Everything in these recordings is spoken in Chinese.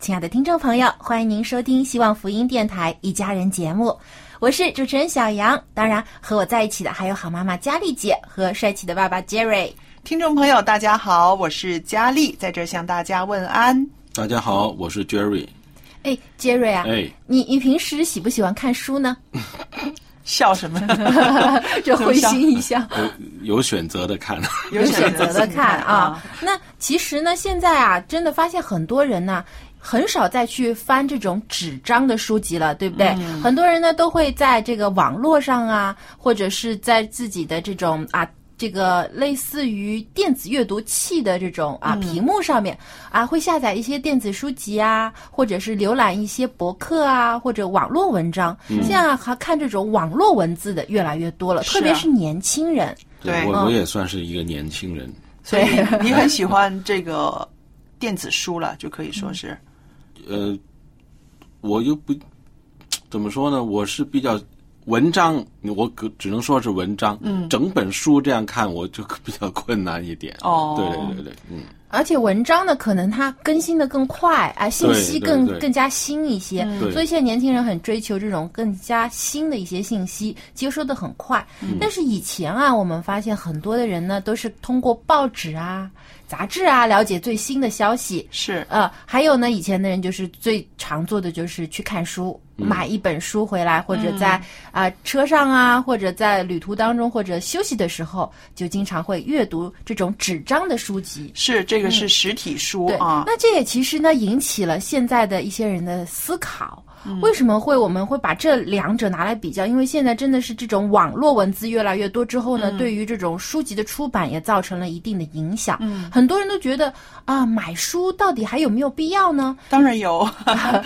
亲爱的听众朋友，欢迎您收听希望福音电台《一家人》节目，我是主持人小杨。当然，和我在一起的还有好妈妈佳丽姐和帅气的爸爸 Jerry。听众朋友，大家好，我是佳丽，在这向大家问安。大家好，我是 Jerry。哎，Jerry 啊，哎，你你平时喜不喜欢看书呢？笑什么？这会心一笑。有有选择的看，有有选择的看啊。那其实呢，现在啊，真的发现很多人呢。很少再去翻这种纸张的书籍了，对不对？很多人呢都会在这个网络上啊，或者是在自己的这种啊，这个类似于电子阅读器的这种啊屏幕上面啊，会下载一些电子书籍啊，或者是浏览一些博客啊，或者网络文章。现在还看这种网络文字的越来越多了，啊特别是年轻人。对我我也算是一个年轻人。所以 你很喜欢这个电子书了，就可以说是。呃，我又不怎么说呢？我是比较文章，我可只能说是文章。嗯，整本书这样看，我就 比较困难一点。哦对对对对，嗯，而且文章呢，可能它更新的更快啊，信息更更加新一些，对所以现在年轻人很追求这种更加新的一些信息，接收的很快。但是以前啊，我们发现很多的人呢，都是通过报纸啊、杂志啊了解最新的消息。是呃，还有呢，以前的人就是最常做的就是去看书，买一本书回来，或者在啊、车上啊，或者在旅途当中，或者休息的时候，就经常会阅读这种纸张的书籍。是，这个是实体书对，啊。那这也其实呢引起了现在的一些人的思考。嗯为什么会我们会把这两者拿来比较？因为现在真的是这种网络文字越来越多之后嗯呢，对于这种书籍的出版也造成了一定的影响。嗯，很多人都觉得啊，买书到底还有没有必要呢？当然有，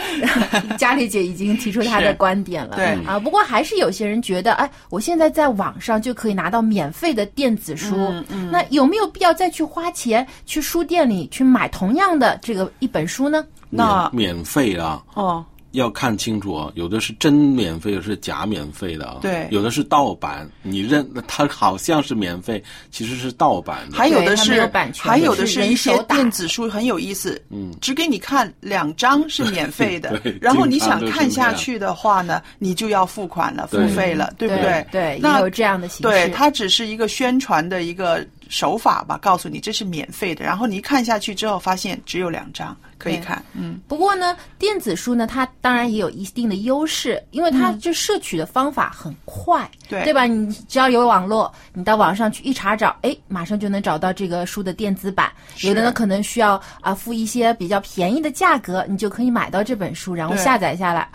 佳丽姐已经提出他的观点了。对。啊，不过还是有些人觉得，哎，我现在在网上就可以拿到免费的电子书，嗯那有没有必要再去花钱去书店里去买同样的这个一本书呢？那免免费啊，哦，要看清楚啊，有的是真免费，有的是假免费的啊。对。有的是盗版，你认它好像是免费，其实是盗版的。还有的是有版权还有的是一些电子书很有意思，嗯，只给你看两张是免费的，然后你想看下去的话呢，你就要付款了，付费了，对不对？对那有这样的形式。对，它只是一个宣传的一个手法吧，告诉你这是免费的，然后你一看下去之后，发现只有两张可以看，嗯，不过呢，电子书呢，它当然也有一定的优势，因为它就摄取的方法很快，嗯对对吧？你只要有网络，你到网上去一查找，哎，马上就能找到这个书的电子版。有的呢，可能需要啊付一些比较便宜的价格，你就可以买到这本书，然后下载下来。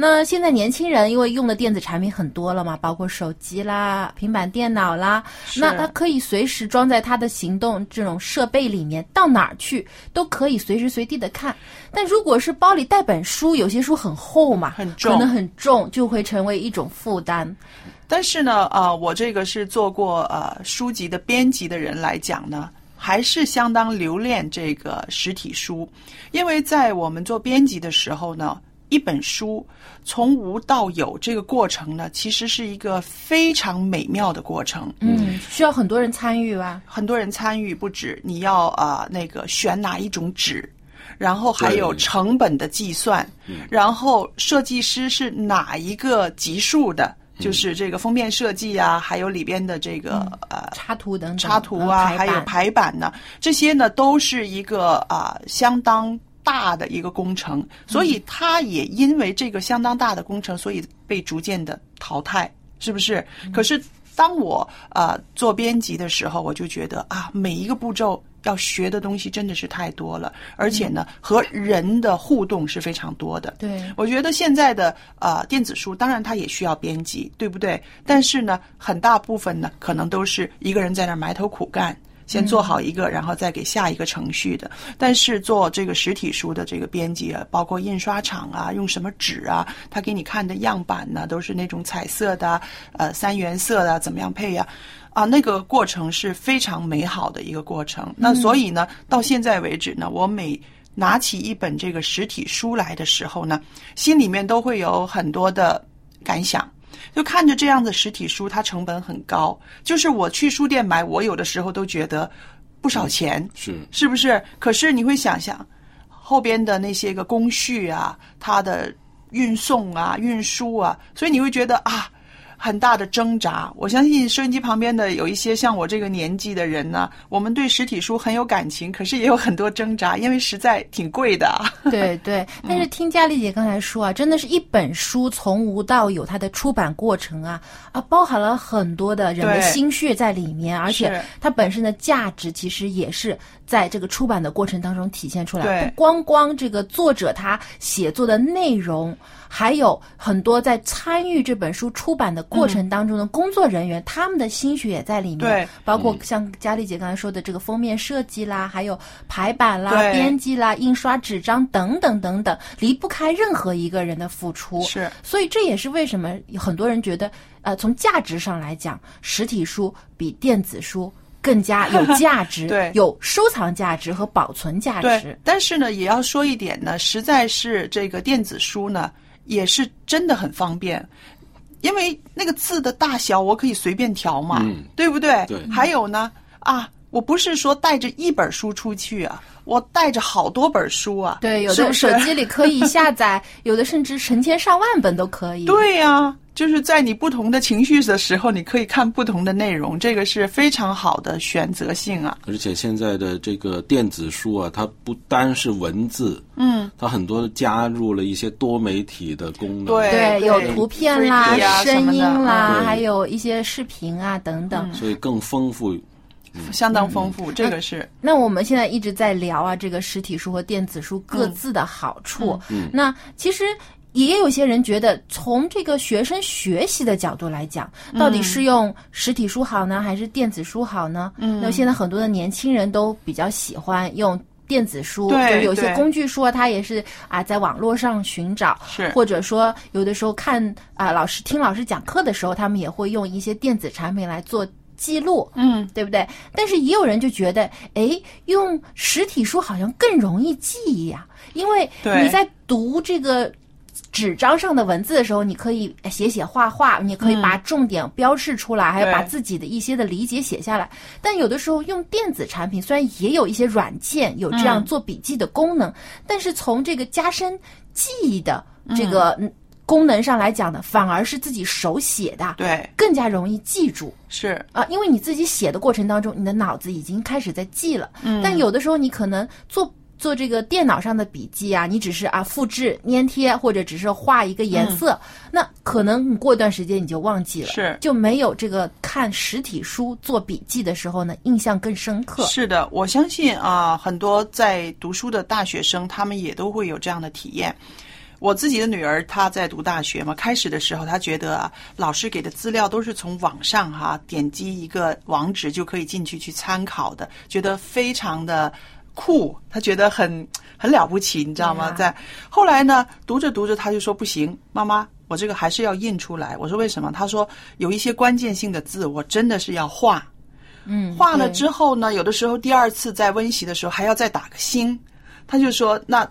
那现在年轻人因为用的电子产品很多了嘛，包括手机啦、平板电脑啦，那它可以随时装在他的行动这种设备里面，到哪儿去都可以随时随地的看。但如果是包里带本书，有些书很厚嘛，很重可能很重，就会成为一种负担。但是呢，呃，我这个是做过呃书籍的编辑的人来讲呢，还是相当留恋这个实体书，因为在我们做编辑的时候呢，一本书从无到有这个过程呢，其实是一个非常美妙的过程。嗯，需要很多人参与吧？很多人参与不止，你要啊、呃那个选哪一种纸，然后还有成本的计算，然后设计师是哪一个级数的，就是这个封面设计啊，还有里边的这个、呃插图等等，插图啊，还有嗯排版排版呢，这些呢都是一个啊、相当大的一个工程，所以它也因为这个相当大的工程，所以被逐渐的淘汰，是不是？可是当我呃做编辑的时候，我就觉得啊，每一个步骤。要学的东西真的是太多了，而且呢，和人的互动是非常多的。对，我觉得现在的呃电子书，当然它也需要编辑，对不对？但是呢，很大部分呢，可能都是一个人在那埋头苦干，先做好一个，然后再给下一个程序的。但是做这个实体书的这个编辑啊，包括印刷厂啊，用什么纸啊，他给你看的样板呢，都是那种彩色的，呃，三原色的，怎么样配呀、啊，那个过程是非常美好的一个过程。那所以呢，到现在为止呢，我每拿起一本这个实体书来的时候呢，心里面都会有很多的感想。就看着这样的实体书，它成本很高。就是我去书店买，我有的时候都觉得不少钱，是是不是？可是你会想想后边的那些个工序啊，它的运送啊、运输啊，所以你会觉得啊。很大的挣扎，我相信收音机旁边的有一些像我这个年纪的人呢，我们对实体书很有感情，可是也有很多挣扎，因为实在挺贵的。对对，但是听佳丽姐刚才说啊，真的是一本书从无到有，它的出版过程啊啊，包含了很多的人的心血在里面，而且它本身的价值其实也是在这个出版的过程当中体现出来。对不光光这个作者他写作的内容，还有很多在参与这本书出版的过程当中的工作人员，他们的心血也在里面。对，包括像佳丽姐刚才说的这个封面设计啦，还有排版啦、编辑啦、印刷纸张等等等等，离不开任何一个人的付出。是，所以这也是为什么很多人觉得，呃，从价值上来讲，实体书比电子书更加有价值，对有收藏价值和保存价对值。，但是呢，也要说一点呢，实在是这个电子书呢，也是真的很方便，因为那个字的大小我可以随便调嘛，嗯。对不对？对。还有呢，啊，我不是说带着一本书出去啊，我带着好多本书啊，对，有的手机里可以下载，有的甚至成千上万本都可以。对呀、就是在你不同的情绪的时候，你可以看不同的内容，这个是非常好的选择性啊。而且现在的这个电子书啊，它不单是文字，嗯，它很多加入了一些多媒体的功能。对对，有图片啦、啊声音啦，对还有一些视频啊等等。所以更丰富。相当丰富，这个是那我们现在一直在聊啊，这个实体书和电子书各自的好处。嗯那其实。也有些人觉得，从这个学生学习的角度来讲，到底是用实体书好呢，还是电子书好呢？嗯，那现在很多的年轻人都比较喜欢用电子书，就是有些工具书啊，它也是啊在网络上寻找，是或者说有的时候看啊老师听老师讲课的时候，他们也会用一些电子产品来做记录，嗯，对不对？但是也有人就觉得，哎，用实体书好像更容易记忆呀、因为你在读这个。纸张上的文字的时候，你可以写写画画，你可以把重点标示出来，还有把自己的一些的理解写下来。但有的时候用电子产品，虽然也有一些软件有这样做笔记的功能，但是从这个加深记忆的这个嗯。功能上来讲呢，反而是自己手写的，对，更加容易记住。是。啊，因为你自己写的过程当中，你的脑子已经开始在记了。嗯。但有的时候你可能做做这个电脑上的笔记啊，你只是啊复制粘贴，或者只是画一个颜色，那可能你过一段时间你就忘记了，嗯是就没有这个看实体书做笔记的时候呢印象更深刻。是的，我相信啊，很多在读书的大学生，他们也都会有这样的体验。我自己的女儿她在读大学嘛，开始的时候她觉得啊，老师给的资料都是从网上哈、点击一个网址就可以进去去参考的，觉得非常的酷，他觉得很很了不起，你知道吗在后来呢，读着读着，他就说不行，妈妈。我这个还是要印出来。我说为什么？他说有一些关键性的字，我真的是要画。嗯，画了之后呢，有的时候第二次在温习的时候还要再打个星。他就说，那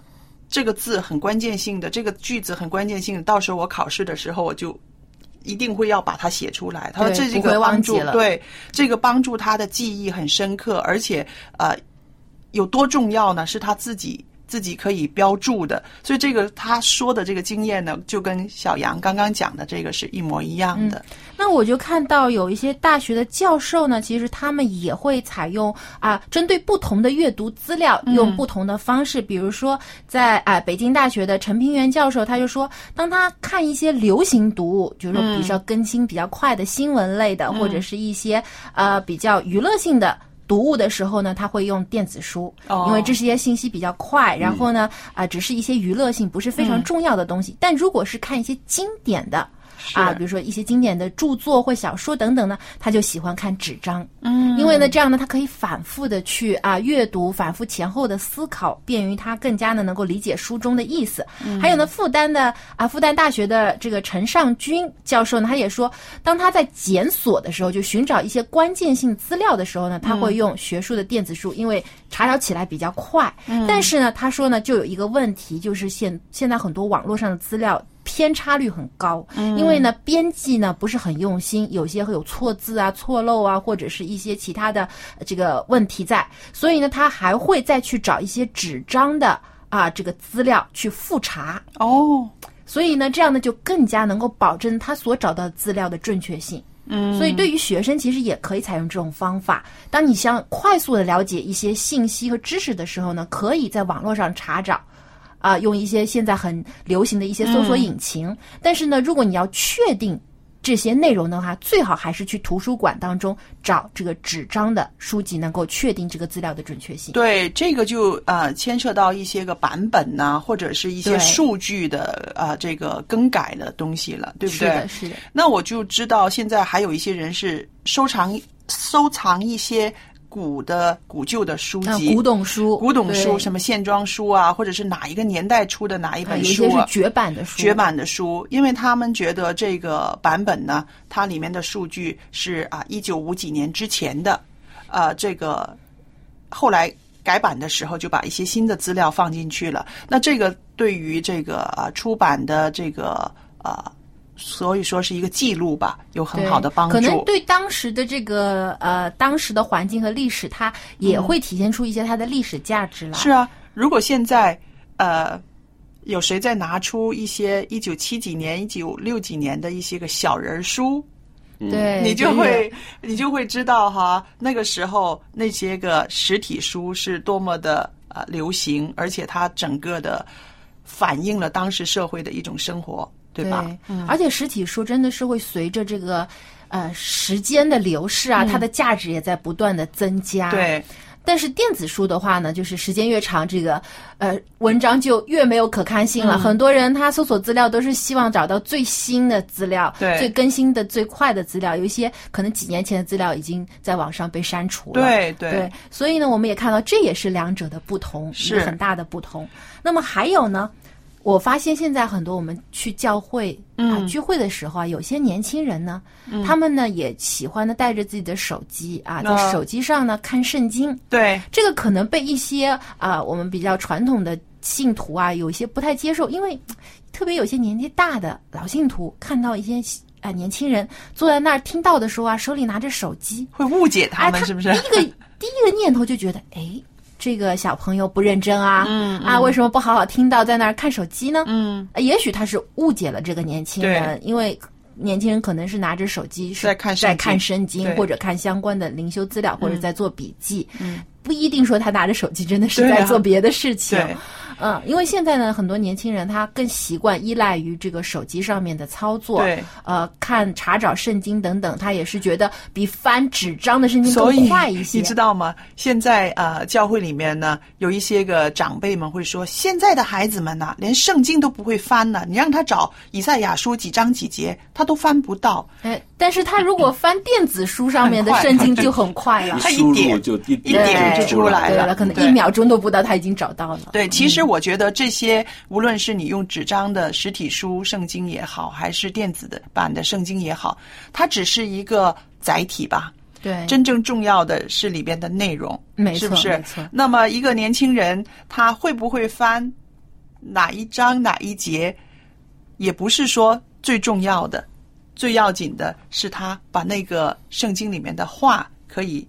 这个字很关键性的，这个句子很关键性的，到时候我考试的时候我就。一定会要把它写出来。他说这这个帮助了对这个帮助他的记忆很深刻，而且呃有多重要呢？是他自己自己可以标注的。所以这个他说的这个经验呢，就跟小杨刚刚讲的这个是一模一样的。那我就看到有一些大学的教授呢，其实他们也会采用啊，针对不同的阅读资料，用不同的方式。比如说，在啊北京大学的陈平原教授，他就说，当他看一些流行读物，就是说比较更新比较快的新闻类的，或者是一些呃比较娱乐性的。读物的时候呢，他会用电子书，哦。因为这些信息比较快，然后呢，啊、只是一些娱乐性，不是非常重要的东西。但如果是看一些经典的，啊，比如说一些经典的著作或小说等等呢，他就喜欢看纸张，嗯，因为呢，这样呢，他可以反复的去啊阅读，反复前后的思考，便于他更加的能够理解书中的意思。还有呢，复旦的啊，复旦大学的这个陈尚军教授呢，他也说，当他在检索的时候，就寻找一些关键性资料的时候呢，他会用学术的电子书，因为查找起来比较快。但是呢，他说呢，就有一个问题，就是现现在很多网络上的资料。偏差率很高，因为呢，编辑呢不是很用心，有些会有错字啊、错漏啊，或者是一些其他的呃这个问题在，所以呢，他还会再去找一些纸张的啊这个资料去复查，哦，所以呢，这样呢就更加能够保证他所找到的资料的正确性。嗯，所以对于学生其实也可以采用这种方法。当你想快速的了解一些信息和知识的时候呢，可以在网络上查找。啊、用一些现在很流行的一些搜索引擎。但是呢，如果你要确定这些内容的话，最好还是去图书馆当中找这个纸张的书籍，能够确定这个资料的准确性。对，这个就呃牵涉到一些个版本呐、或者是一些数据的呃这个更改的东西了，对不对？是的，是的。那我就知道现在还有一些人是收藏收藏一些古的古旧的书啊，籍。古董书，古董书，什么线装书啊，或者是哪一个年代出的哪一啊，本书啊？些是绝版的书，绝版的书，因为他们觉得这个版本呢，它里面的数据是啊一九五几年之前的，呃，这个后来改版的时候就把一些新的资料放进去了。那这个对于这个啊出版的这个啊，所以说是一个记录吧，有很好的帮助。可能对当时的这个呃当时的环境和历史，它也会体现出一些它的历史价值来。是啊，如果现在呃有谁再拿出一些一九七几年、一九六几年的一些个小人儿书，对，你就就是会你就会知道哈，那个时候那些个实体书是多么的呃流行，而且它整个的反映了当时社会的一种生活，对吧？嗯而且实体书真的是会随着这个呃时间的流逝啊，它的价值也在不断的增加。。嗯对，但是电子书的话呢，就是时间越长，这个呃文章就越没有可看性了。嗯很多人他搜索资料都是希望找到最新的资料，对最更新的、最快的资料。有一些可能几年前的资料已经在网上被删除了。对对对，所以呢，我们也看到这也是两者的不同，是很大的不同。那么还有呢，我发现现在很多我们去教会啊、嗯聚会的时候啊，有些年轻人呢，他们呢也喜欢呢带着自己的手机啊，在啊手机上呢看圣经。对，这个可能被一些啊、我们比较传统的信徒啊有一些不太接受，因为特别有些年纪大的老信徒看到一些啊、年轻人坐在那儿听到的时候啊，手里拿着手机，会误解他哎，们是不是？第一个第一个念头就觉得，哎，这个小朋友不认真啊，嗯啊，为什么不好好听到，在那儿看手机呢？嗯，呃也许他是误解了这个年轻人，因为。年轻人可能是拿着手机是在看在看圣经或者看相关的灵修资料，或者在做笔记，嗯。不一定说他拿着手机真的是在做别的事情。对嗯，因为现在呢，很多年轻人他更习惯依赖于这个手机上面的操作，对，呃，看查找圣经等等，他也是觉得比翻纸张的圣经更快一些。你知道吗？现在呃，教会里面呢，有一些个长辈们会说，现在的孩子们呐、连圣经都不会翻呢。你让他找以赛亚书几章几节，他都翻不到。哎，但是他如果翻电子书上面的圣经就很快了。一，输入他一点就一一点就出来了，可能一秒钟都不到，他已经找到了。对，其实我觉得这些，无论是你用纸张的实体书圣经也好，还是电子的版的圣经也好，它只是一个载体吧。对，真正重要的是里边的内容，没错是不是？没错？那么一个年轻人他会不会翻哪一章哪一节，也不是说最重要的，最要紧的是他把那个圣经里面的话可以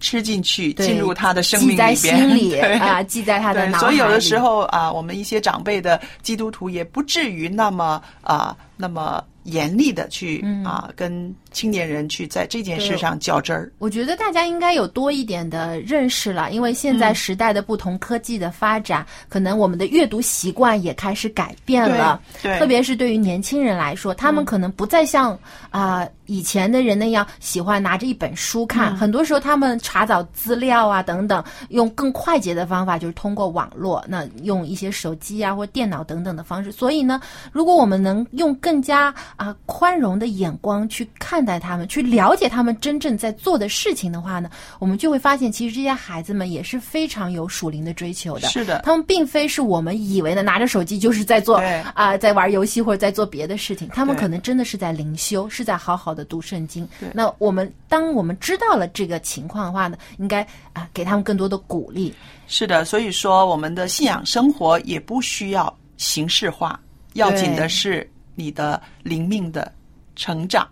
吃进去，进入他的生命记在里边，心里 啊，记在他的对，脑海所以有的时候啊，我们一些长辈的基督徒也不至于那么啊那么严厉的去、嗯。啊跟青年人去在这件事上较真儿。我觉得大家应该有多一点的认识了，因为现在时代的不同，科技的发展，可能我们的阅读习惯也开始改变了。对对特别是对于年轻人来说，他们可能不再像啊、以前的人那样喜欢拿着一本书看，很多时候他们查找资料啊等等，用更快捷的方法，就是通过网络，那用一些手机啊或电脑等等的方式。所以呢，如果我们能用更加啊、宽容的眼光去看待他们，去了解他们真正在做的事情的话呢，我们就会发现，其实这些孩子们也是非常有属灵的追求的。是的他们并非是我们以为的拿着手机就是在做对啊、在玩游戏或者在做别的事情，他们可能真的是在灵修，是在好好的读圣经对。那我们当我们知道了这个情况的话呢，应该啊、给他们更多的鼓励。是的，所以说我们的信仰生活也不需要形式化，要紧的是你的灵命的成长。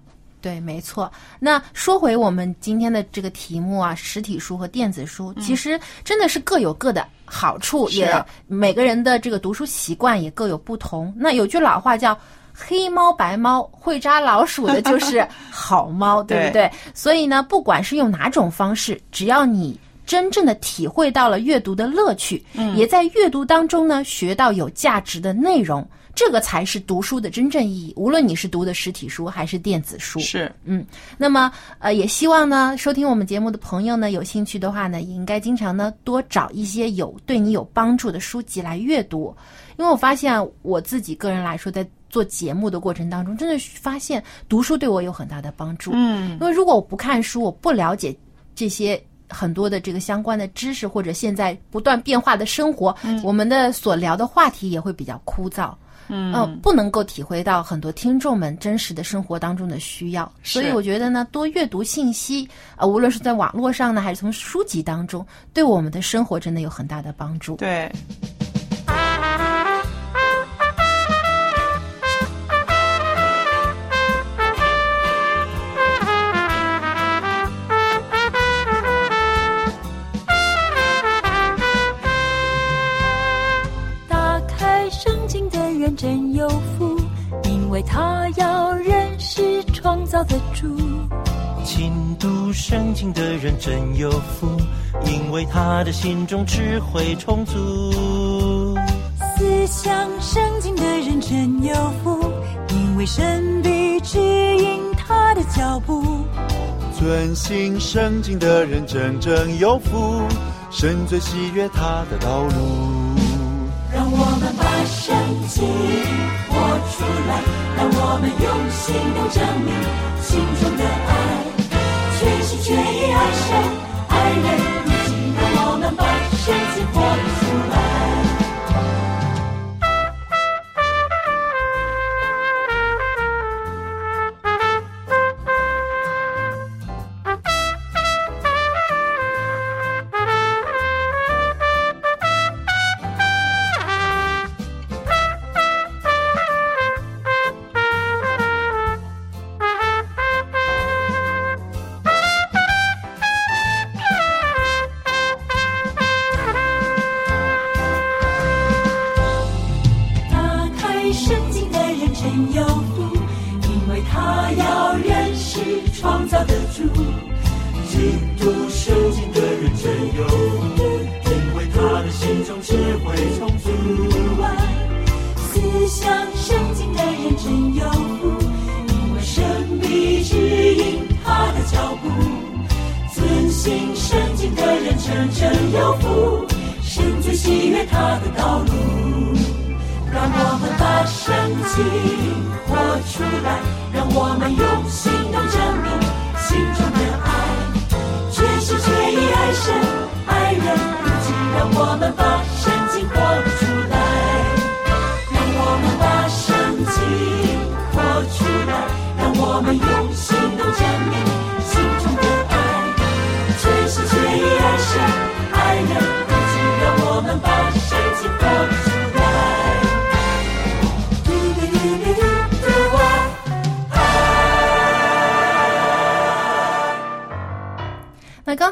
对，没错。那说回我们今天的这个题目啊，实体书和电子书，其实真的是各有各的好处，也每个人的这个读书习惯也各有不同。那有句老话叫。黑猫白猫会抓老鼠的就 是好猫，对不对？所以呢，不管是用哪种方式，只要你真正的体会到了阅读的乐趣，也在阅读当中呢学到有价值的内容，这个才是读书的真正意义。无论你是读的实体书还是电子书，是，嗯，那么呃，也希望呢，收听我们节目的朋友呢，有兴趣的话呢，也应该经常呢多找一些有对你有帮助的书籍来阅读，因为我发现啊我自己个人来说，在做节目的过程当中，真的发现读书对我有很大的帮助。嗯，因为如果我不看书，我不了解这些。很多的这个相关的知识，或者现在不断变化的生活，我们的所聊的话题也会比较枯燥。嗯、呃，不能够体会到很多听众们真实的生活当中的需要，所以我觉得呢，多阅读信息，呃，无论是在网络上呢，还是从书籍当中，对我们的生活真的有很大的帮助。对。真有福，因为他要认识创造的主。勤读圣经的人真有福，因为他的心中智慧充足。思想圣经的人真有福，因为神必指引他的脚步。遵行圣经的人真正有福，神最喜悦他的道路。让我们把圣经活出来，让我们用行动证明心中的爱，全心全意爱神，爱人如今。让我们把圣经活出来。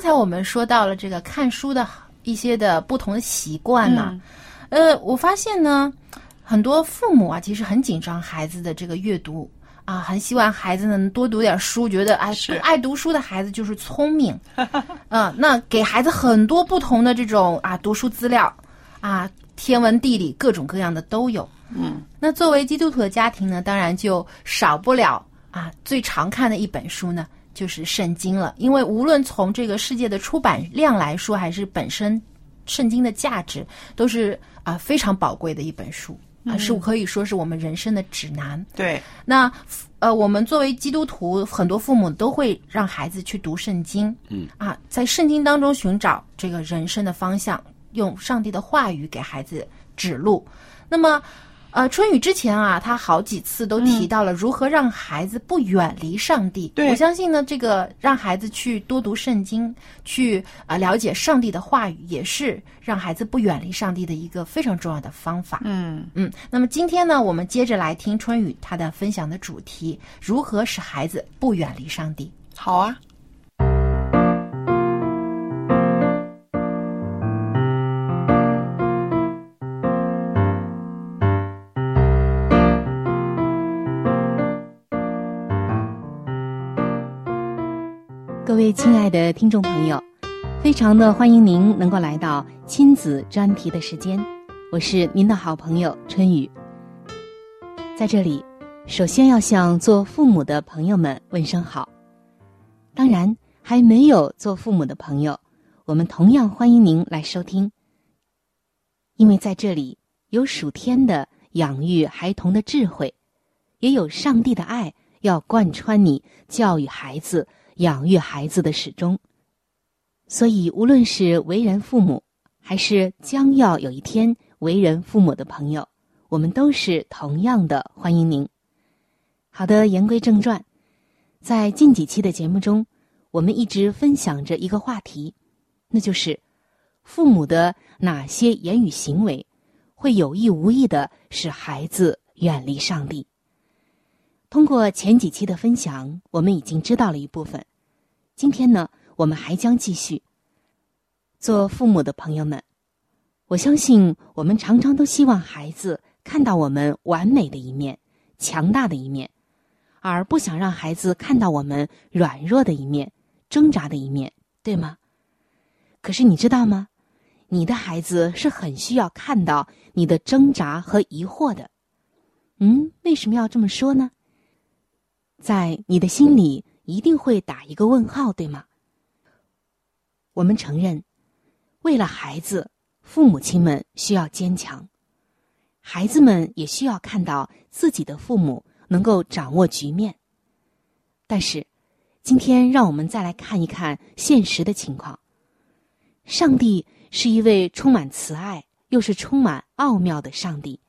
才我们说到了这个看书的一些的不同的习惯呢，呃，我发现呢，很多父母啊，其实很紧张孩子的这个阅读啊，很希望孩子能多读点书，觉得哎，爱读书的孩子就是聪明，嗯、那给孩子很多不同的这种啊读书资料啊，天文地理各种各样的都有。嗯，那作为基督徒的家庭呢，当然就少不了啊最常看的一本书呢，就是圣经了。因为无论从这个世界的出版量来说，还是本身圣经的价值，都是啊非常宝贵的一本书啊，嗯是可以说是我们人生的指南。对，那呃，我们作为基督徒，很多父母都会让孩子去读圣经，嗯啊，在圣经当中寻找这个人生的方向，用上帝的话语给孩子指路。那么，呃，春雨之前啊，他好几次都提到了如何让孩子不远离上帝。对我相信呢，这个让孩子去多读圣经，去啊、呃了解上帝的话语，也是让孩子不远离上帝的一个非常重要的方法。嗯嗯，那么今天呢，我们接着来听春雨他的分享的主题：如何使孩子不远离上帝。好啊。位亲爱的听众朋友，非常的欢迎您能够来到亲子专题的时间，我是您的好朋友春雨。在这里，首先要向做父母的朋友们问声好。当然，还没有做父母的朋友，我们同样欢迎您来收听，因为在这里有属天的养育孩童的智慧，也有上帝的爱要贯穿你教育孩子。养育孩子的始终，所以无论是为人父母，还是将要有一天为人父母的朋友，我们都是同样的欢迎您。好的，言归正传，在近几期的节目中，我们一直分享着一个话题，那就是父母的哪些言语行为会有意无意的使孩子远离上帝。通过前几期的分享，我们已经知道了一部分。今天呢，我们还将继续。做父母的朋友们，我相信我们常常都希望孩子看到我们完美的一面、强大的一面，而不想让孩子看到我们软弱的一面、挣扎的一面，对吗？可是你知道吗？你的孩子是很需要看到你的挣扎和疑惑的。嗯，为什么要这么说呢？在你的心里一定会打一个问号，对吗？我们承认，为了孩子，父母亲们需要坚强，孩子们也需要看到自己的父母能够掌握局面。但是，今天让我们再来看一看现实的情况。上帝是一位充满慈爱又是充满奥妙的上帝，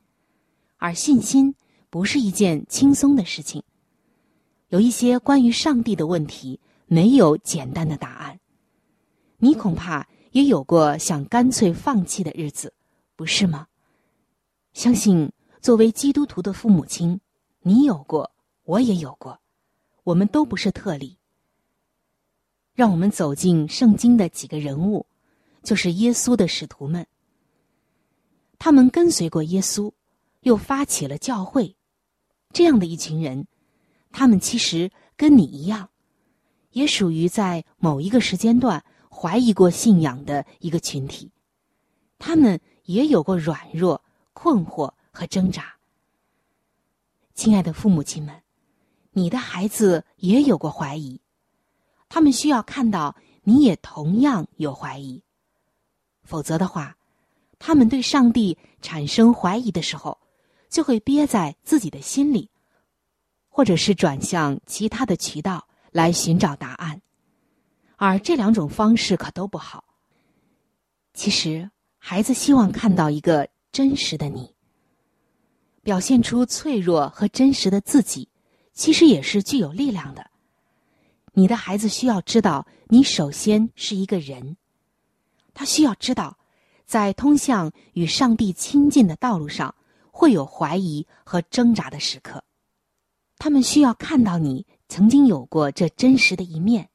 而信心不是一件轻松的事情。有一些关于上帝的问题没有简单的答案，你恐怕也有过想干脆放弃的日子，不是吗？相信作为基督徒的父母亲，你有过，我也有过，我们都不是特例。让我们走进圣经的几个人物，就是耶稣的使徒们。他们跟随过耶稣，又发起了教会，这样的一群人。他们其实跟你一样，也属于在某一个时间段怀疑过信仰的一个群体。他们也有过软弱、困惑和挣扎。亲爱的父母亲们，你的孩子也有过怀疑，他们需要看到你也同样有怀疑。否则的话，他们对上帝产生怀疑的时候，就会憋在自己的心里。或者是转向其他的渠道来寻找答案，而这两种方式可都不好。其实，孩子希望看到一个真实的你，表现出脆弱和真实的自己，其实也是具有力量的。你的孩子需要知道，你首先是一个人，他需要知道，在通向与上帝亲近的道路上，会有怀疑和挣扎的时刻。他们需要看到你曾经有过这真实的一面，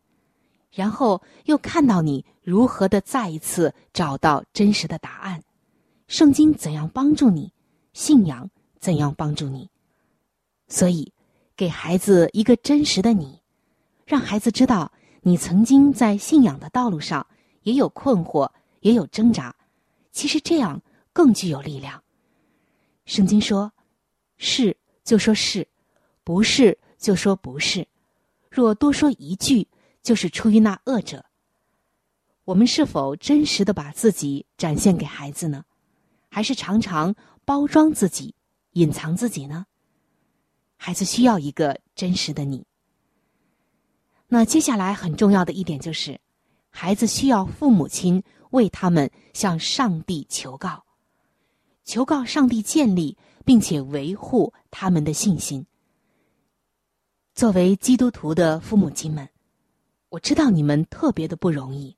然后又看到你如何的再一次找到真实的答案。圣经怎样帮助你？信仰怎样帮助你？所以，给孩子一个真实的你，让孩子知道你曾经在信仰的道路上也有困惑，也有挣扎。其实这样更具有力量。圣经说：“是就说是，不是就说不是。若多说一句，就是出于那恶者。”我们是否真实的把自己展现给孩子呢？还是常常包装自己、隐藏自己呢？孩子需要一个真实的你。那接下来很重要的一点就是，孩子需要父母亲为他们向上帝求告，求告上帝建立并且维护他们的信心。作为基督徒的父母亲们，我知道你们特别的不容易。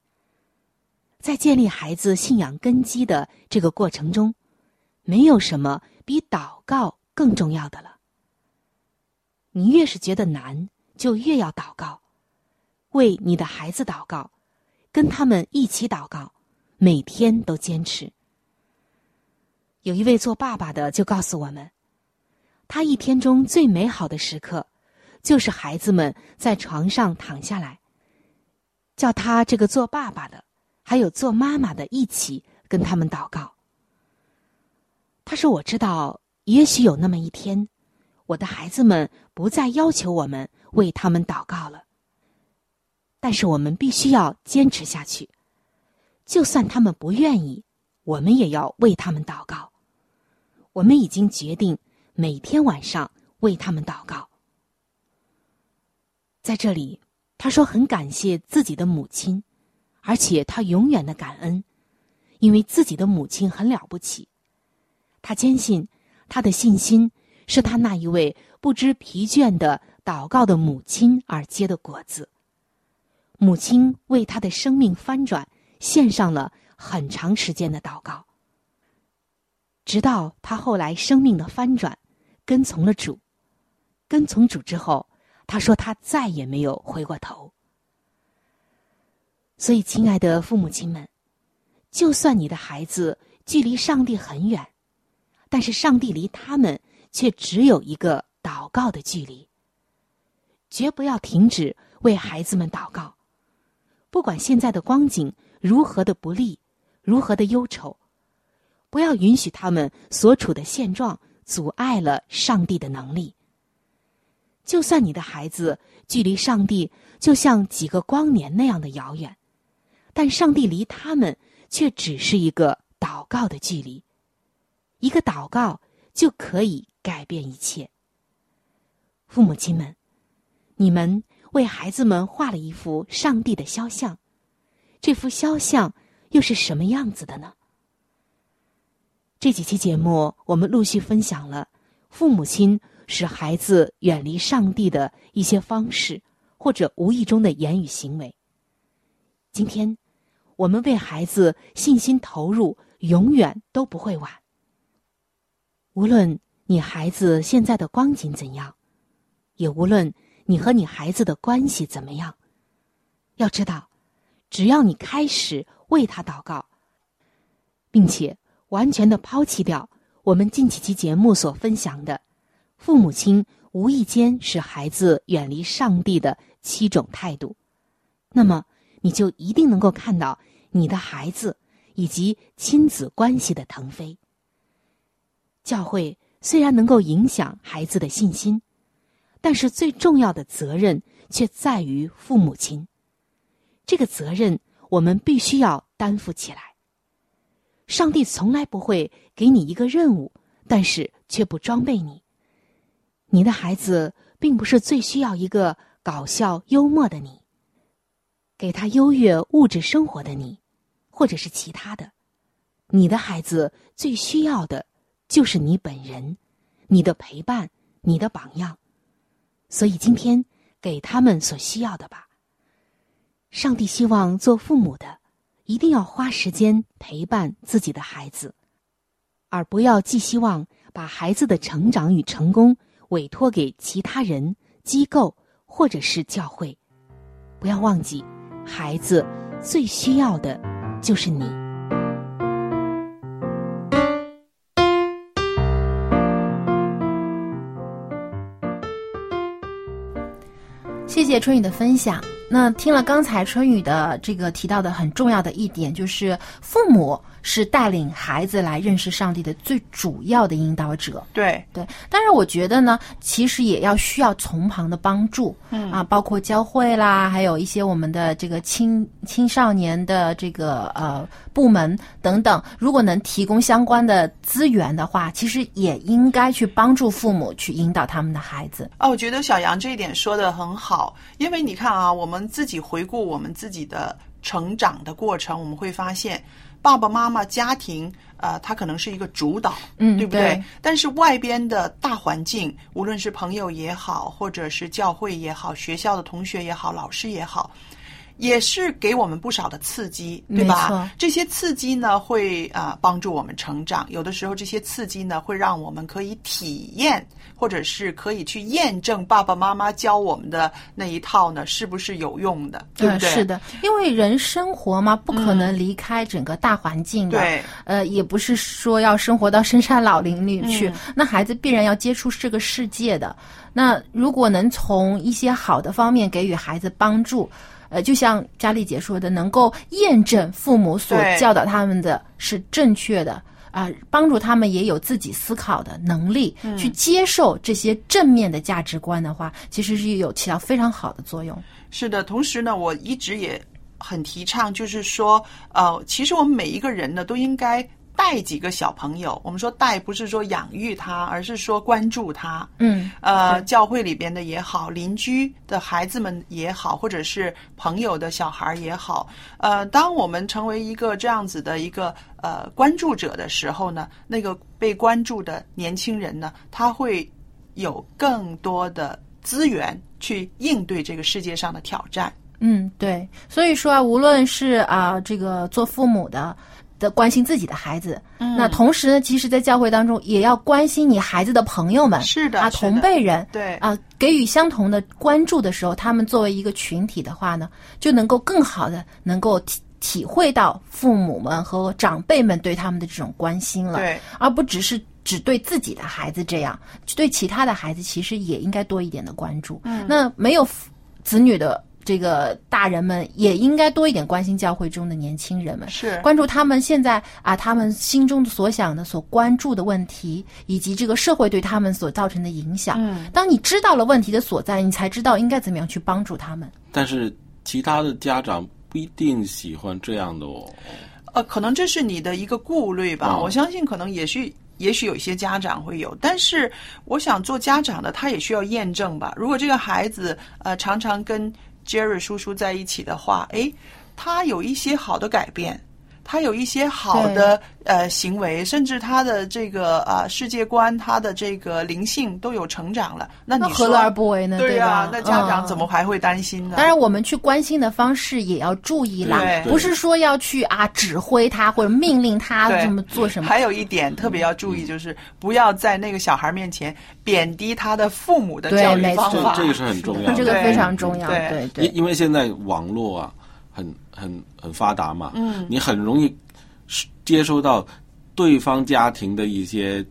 在建立孩子信仰根基的这个过程中，没有什么比祷告更重要的了。你越是觉得难，就越要祷告，为你的孩子祷告，跟他们一起祷告，每天都坚持。有一位做爸爸的就告诉我们，他一天中最美好的时刻，就是孩子们在床上躺下来，叫他这个做爸爸的。还有做妈妈的一起跟他们祷告。他说：“我知道，也许有那么一天，我的孩子们不再要求我们为他们祷告了。但是我们必须要坚持下去，就算他们不愿意，我们也要为他们祷告。我们已经决定每天晚上为他们祷告。”在这里，他说：“很感谢自己的母亲。”而且他永远的感恩，因为自己的母亲很了不起。他坚信，他的信心是他那一位不知疲倦的祷告的母亲而结的果子。母亲为他的生命翻转献上了很长时间的祷告，直到他后来生命的翻转，跟从了主。跟从主之后，他说他再也没有回过头。所以，亲爱的父母亲们，就算你的孩子距离上帝很远，但是上帝离他们却只有一个祷告的距离。绝不要停止为孩子们祷告，不管现在的光景如何的不利，如何的忧愁，不要允许他们所处的现状阻碍了上帝的能力。就算你的孩子距离上帝就像几个光年那样的遥远。但上帝离他们却只是一个祷告的距离，一个祷告就可以改变一切。父母亲们，你们为孩子们画了一幅上帝的肖像，这幅肖像又是什么样子的呢？这几期节目，我们陆续分享了父母亲使孩子远离上帝的一些方式，或者无意中的言语行为。今天。我们为孩子信心投入，永远都不会晚。无论你孩子现在的光景怎样，也无论你和你孩子的关系怎么样，要知道，只要你开始为他祷告，并且完全的抛弃掉我们近几期节目所分享的父母亲无意间使孩子远离上帝的七种态度，那么。你就一定能够看到你的孩子以及亲子关系的腾飞。教会虽然能够影响孩子的信心，但是最重要的责任却在于父母亲。这个责任我们必须要担负起来。上帝从来不会给你一个任务，但是却不装备你。你的孩子并不是最需要一个搞笑幽默的你。给他优越物质生活的你，或者是其他的，你的孩子最需要的，就是你本人，你的陪伴，你的榜样。所以今天给他们所需要的吧。上帝希望做父母的，一定要花时间陪伴自己的孩子，而不要寄希望把孩子的成长与成功委托给其他人、机构或者是教会。不要忘记。孩子最需要的就是你。谢谢春雨的分享。那听了刚才春雨的这个提到的很重要的一点，就是父母是带领孩子来认识上帝的最主要的引导者。对对，但是我觉得呢，其实也要需要从旁的帮助，嗯啊，包括教会啦，还有一些我们的这个青青少年的这个呃部门等等，如果能提供相关的资源的话，其实也应该去帮助父母去引导他们的孩子。哦，我觉得小杨这一点说的很好，因为你看啊，我们自己回顾我们自己的成长的过程，我们会发现，爸爸妈妈家庭，呃，他可能是一个主导，嗯对不对？对但是外边的大环境，无论是朋友也好，或者是教会也好，学校的同学也好，老师也好。也是给我们不少的刺激，对吧？这些刺激呢，会啊、呃帮助我们成长。有的时候，这些刺激呢，会让我们可以体验，或者是可以去验证爸爸妈妈教我们的那一套呢，是不是有用的，对不对？呃是的，因为人生活嘛，不可能离开整个大环境的。对，呃，也不是说要生活到深山老林里去，嗯那孩子必然要接触这个世界的。那如果能从一些好的方面给予孩子帮助，呃，就像佳丽姐说的，能够验证父母所教导他们的是正确的。啊、帮助他们也有自己思考的能力，嗯去接受这些正面的价值观的话，其实是有起到非常好的作用。是的，同时呢，我一直也很提倡，就是说，呃，其实我们每一个人呢，都应该带几个小朋友。我们说带，不是说养育他，而是说关注他。嗯，呃，教会里边的也好，邻居的孩子们也好，或者是朋友的小孩儿也好，呃，当我们成为一个这样子的一个呃关注者的时候呢，那个被关注的年轻人呢，他会有更多的资源去应对这个世界上的挑战。嗯，对，所以说啊，无论是啊、这个做父母的的关心自己的孩子，嗯。那同时呢，其实，在教会当中也要关心你孩子的朋友们，啊，是的。啊同辈人，对。啊，给予相同的关注的时候，他们作为一个群体的话呢，就能够更好的能够体体会到父母们和长辈们对他们的这种关心了，对，而不只是。只对自己的孩子这样，对其他的孩子其实也应该多一点的关注。嗯。那没有子女的这个大人们也应该多一点关心教会中的年轻人们，是关注他们现在啊，他们心中所想的、所关注的问题，以及这个社会对他们所造成的影响。嗯当你知道了问题的所在，你才知道应该怎么样去帮助他们。但是其他的家长不一定喜欢这样的哦。呃，可能这是你的一个顾虑吧。哦我相信，可能也许也许有一些家长会有，但是我想做家长的，他也需要验证吧。如果这个孩子呃常常跟 Jerry 叔叔在一起的话，诶，他有一些好的改变。他有一些好的呃行为，甚至他的这个呃世界观、他的这个灵性都有成长了。那你说何乐而不为呢？对呀、吧？那家长嗯怎么还会担心呢？当然，我们去关心的方式也要注意啦对，不是说要去啊指挥他或者命令他对这么做什么。还有一点特别要注意，就是不要在那个小孩面前贬低他的父母的对教育没错方法。这这个是很重要的，这个非常重要，对对对因因为现在网络啊，很很很发达嘛，嗯。你很容易接收到对方家庭的一些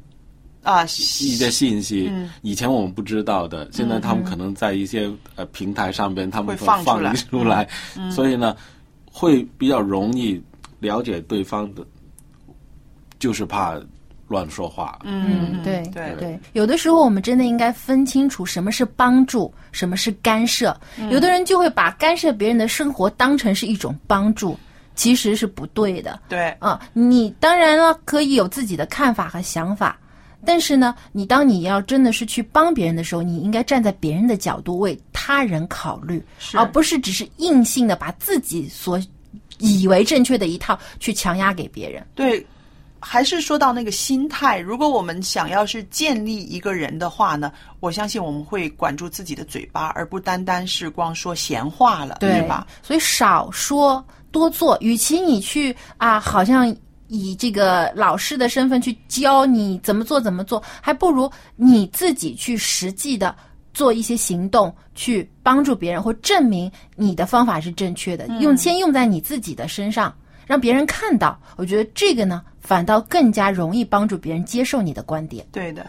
啊，一些信息，嗯。以前我们不知道的，现在他们可能在一些呃平台上边，他们会放出来。所以呢，会比较容易了解对方的，就是怕乱说话。嗯，对对对，有的时候我们真的应该分清楚什么是帮助，什么是干涉。有的人就会把干涉别人的生活当成是一种帮助，其实是不对的。对啊，你当然了可以有自己的看法和想法，但是呢，你当你要真的是去帮别人的时候，你应该站在别人的角度为他人考虑，而不是只是硬性的把自己所以为正确的一套去强压给别人。对，还是说到那个心态。如果我们想要是建立一个人的话呢，我相信我们会管住自己的嘴巴，而不单单是光说闲话了，对吧？？所以少说多做，与其你去啊，好像以这个老师的身份去教你怎么做怎么做，还不如你自己去实际的做一些行动去帮助别人，或证明你的方法是正确的，用先用在你自己的身上，让别人看到。我觉得这个呢，反倒更加容易帮助别人接受你的观点。对的。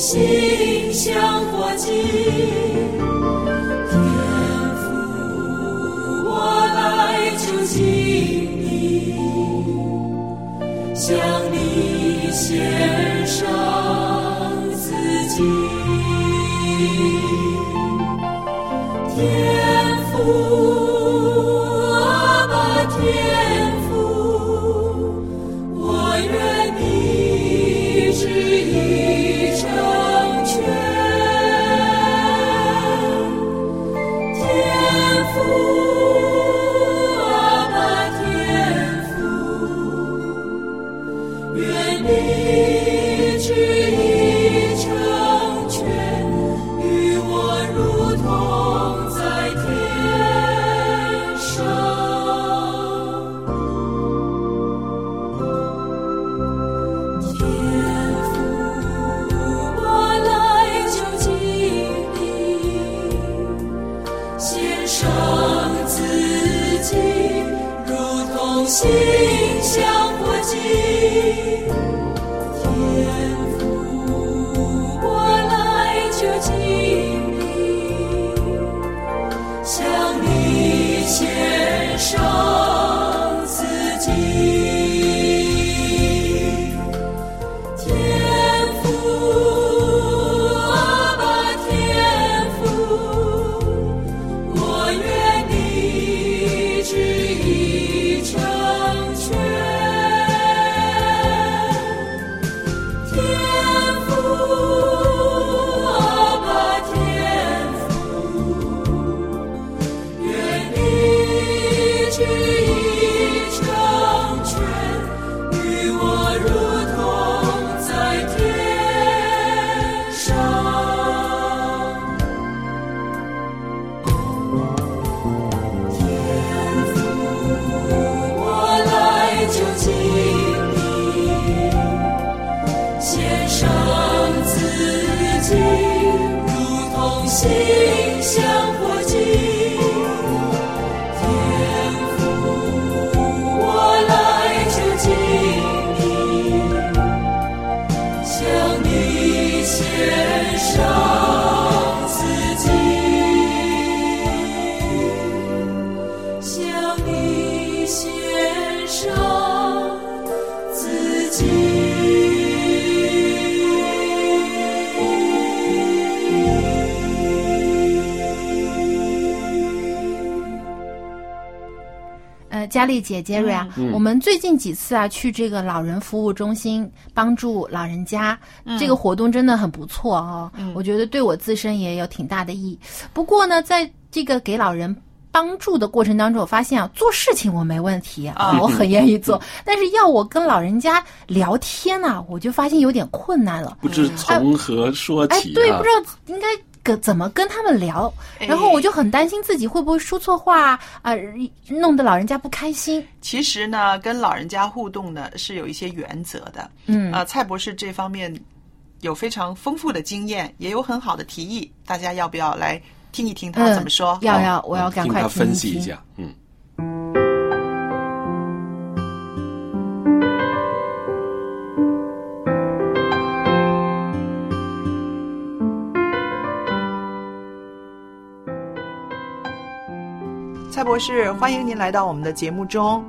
同馨香火祭。天父，我来就近你，向你献佳丽姐姐瑞啊，嗯我们最近几次啊去这个老人服务中心帮助老人家，嗯这个活动真的很不错哦。我觉得对我自身也有挺大的意义。不过呢，在这个给老人帮助的过程当中，我发现啊，做事情我没问题啊，我很愿意做，但是要我跟老人家聊天呐、我就发现有点困难了。不知从何说起，啊。哎对，不知道应该跟怎么跟他们聊，然后我就很担心自己会不会说错话啊、呃弄得老人家不开心。其实呢，跟老人家互动呢是有一些原则的。嗯啊，蔡博士这方面有非常丰富的经验，也有很好的提议，大家要不要来听一听他怎么说？嗯要要，我要赶快听听分析一下，嗯。博士，欢迎您来到我们的节目中。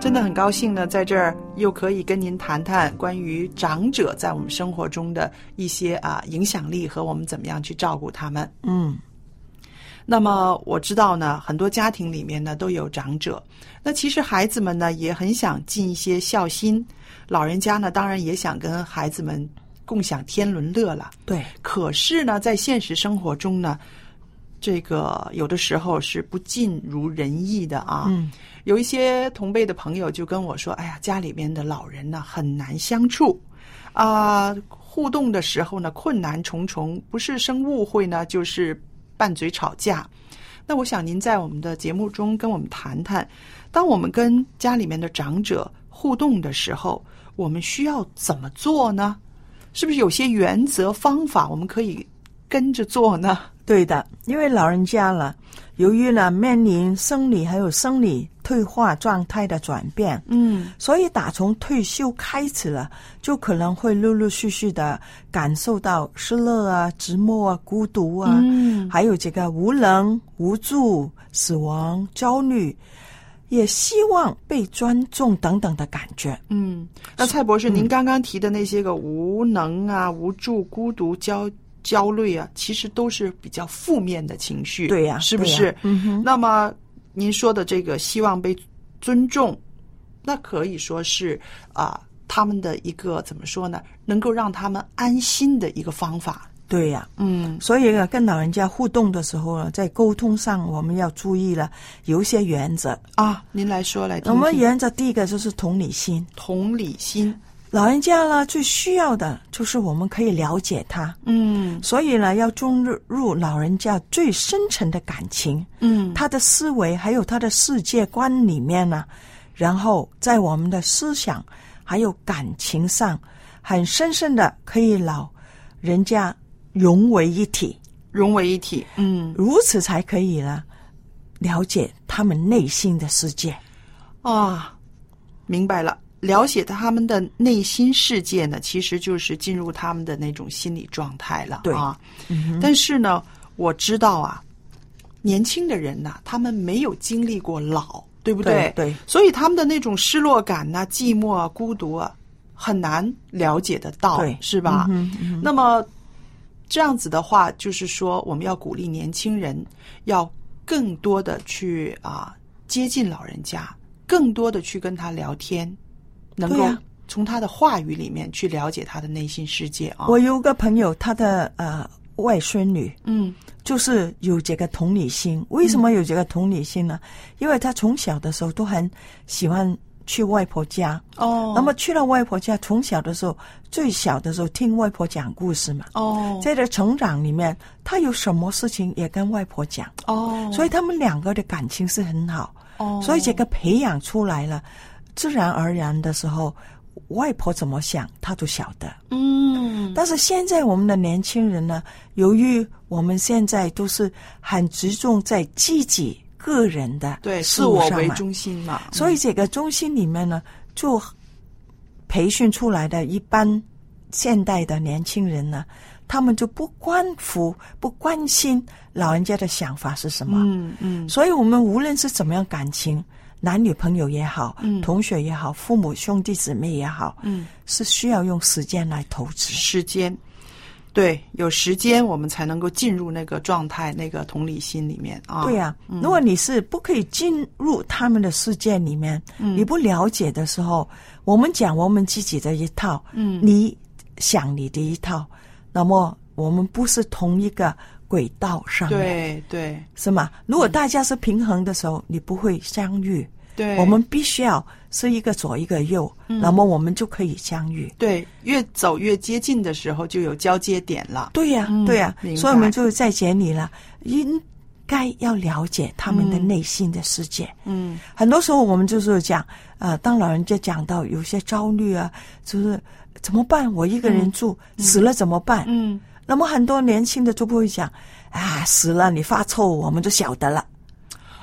真的很高兴呢，在这儿又可以跟您谈谈关于长者在我们生活中的一些啊影响力和我们怎么样去照顾他们。嗯，那么我知道呢，很多家庭里面呢都有长者，那其实孩子们呢也很想尽一些孝心，老人家呢当然也想跟孩子们共享天伦乐了。对，可是呢，在现实生活中呢，这个有的时候是不尽如人意的啊。嗯，有一些同辈的朋友就跟我说：“哎呀，家里边的老人呢很难相处，啊、互动的时候呢困难重重，不是生误会呢，就是拌嘴吵架。”那我想您在我们的节目中跟我们谈谈，当我们跟家里面的长者互动的时候，我们需要怎么做呢？是不是有些原则方法我们可以跟着做呢？对的，因为老人家了，由于呢面临生理还有生理退化状态的转变，嗯，所以打从退休开始了，就可能会陆陆续续的感受到失落啊、寂寞啊、孤独啊，嗯。还有这个无能、无助、死亡、焦虑，也希望被尊重等等的感觉。嗯，那蔡博士，您刚刚提的那些个无能啊、无助、孤独、焦焦虑啊，其实都是比较负面的情绪，对呀是不是？嗯哼那么您说的这个希望被尊重，那可以说是啊、他们的一个怎么说呢？能够让他们安心的一个方法。对呀、嗯所以呢，跟老人家互动的时候呢，在沟通上我们要注意了，有一些原则。啊，您来说来听听。我们原则第一个就是同理心，同理心，老人家呢最需要的就是我们可以了解他，嗯。所以呢要注入老人家最深层的感情，嗯，他的思维还有他的世界观里面呢，然后在我们的思想还有感情上，很深深的可以老人家融为一体，融为一体，嗯。如此才可以呢了解他们内心的世界。啊，明白了。了解他们的内心世界呢，其实就是进入他们的那种心理状态了对。啊。嗯但是呢，我知道啊，年轻的人呐、他们没有经历过老，对不对？对所以他们的那种失落感呐、寂寞啊、孤独啊，很难了解得到，对。是吧？嗯嗯那么这样子的话，就是说，我们要鼓励年轻人要更多的去啊接近老人家，更多的去跟他聊天，能够对呀。从他的话语里面去了解他的内心世界啊。我有个朋友，他的呃外孙女。嗯。就是有这个同理心。为什么有这个同理心呢？因为他从小的时候都很喜欢去外婆家，哦，那么去了外婆家，从小的时候最小的时候听外婆讲故事嘛，哦。在这成长里面，他有什么事情也跟外婆讲，哦，所以他们两个的感情是很好。哦，所以这个培养出来了，自然而然的时候，外婆怎么想，他都晓得。嗯但是现在我们的年轻人呢，由于我们现在都是很注重在自己个人的对事自我为中心嘛，所以这个中心里面呢，就培训出来的一般现代的年轻人呢，他们就不关乎、不关心老人家的想法是什么。嗯嗯所以我们无论是怎么样感情，男女朋友也好，嗯同学也好，父母兄弟姊妹也好，嗯，是需要用时间来投资。时间。对，有时间我们才能够进入那个状态、那个同理心里面啊。对呀、嗯如果你是不可以进入他们的世界里面，嗯你不了解的时候，我们讲我们自己的一套，嗯你想你的一套，那么我们不是同一个轨道上面，对对是吗？如果大家是平衡的时候，你不会相遇。对，我们必须要是一个左一个右，嗯那么我们就可以相遇。对越走越接近的时候，就有交接点了。对呀、嗯对呀、所以我们就在讲你了，应该要了解他们的嗯内心的世界。嗯很多时候我们就是讲，呃，当老人家讲到有些焦虑啊，就是怎么办？我一个人住，死了怎么办？嗯那么很多年轻的就不会讲，啊，死了你发臭，我们就晓得了。